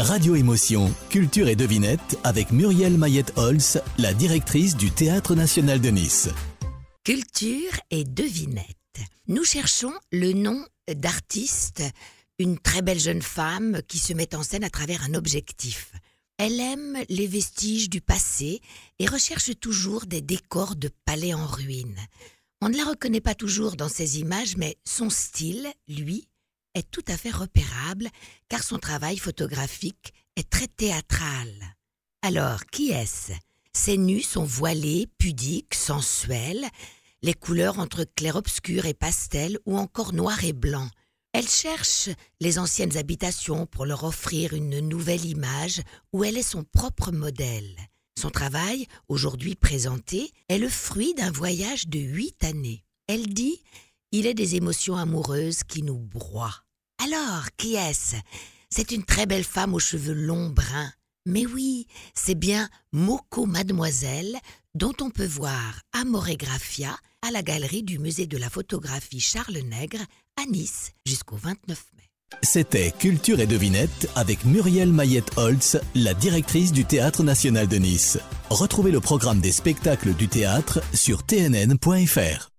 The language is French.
Radio Émotion, Culture et Devinette avec Muriel Mayette-Holz, la directrice du Théâtre National de Nice. Culture et Devinette. Nous cherchons le nom d'artiste, une très belle jeune femme qui se met en scène à travers un objectif. Elle aime les vestiges du passé et recherche toujours des décors de palais en ruine. On ne la reconnaît pas toujours dans ses images, mais son style, lui, est tout à fait repérable car son travail photographique est très théâtral. Alors, qui est-ce? Ses nus sont voilés, pudiques, sensuels, les couleurs entre clair-obscur et pastel ou encore noir et blanc. Elle cherche les anciennes habitations pour leur offrir une nouvelle image où elle est son propre modèle. Son travail, aujourd'hui présenté, est le fruit d'un voyage de huit années. Elle dit Il est des émotions amoureuses qui nous broient. Alors, qui est-ce? C'est une très belle femme aux cheveux longs bruns. Mais oui, c'est bien Moko Mademoiselle, dont on peut voir Amoregraphia à la galerie du musée de la photographie Charles Nègre à Nice jusqu'au 29 mai. C'était Culture et Devinette avec Muriel Mayette-Holtz, la directrice du Théâtre National de Nice. Retrouvez le programme des spectacles du théâtre sur tnn.fr.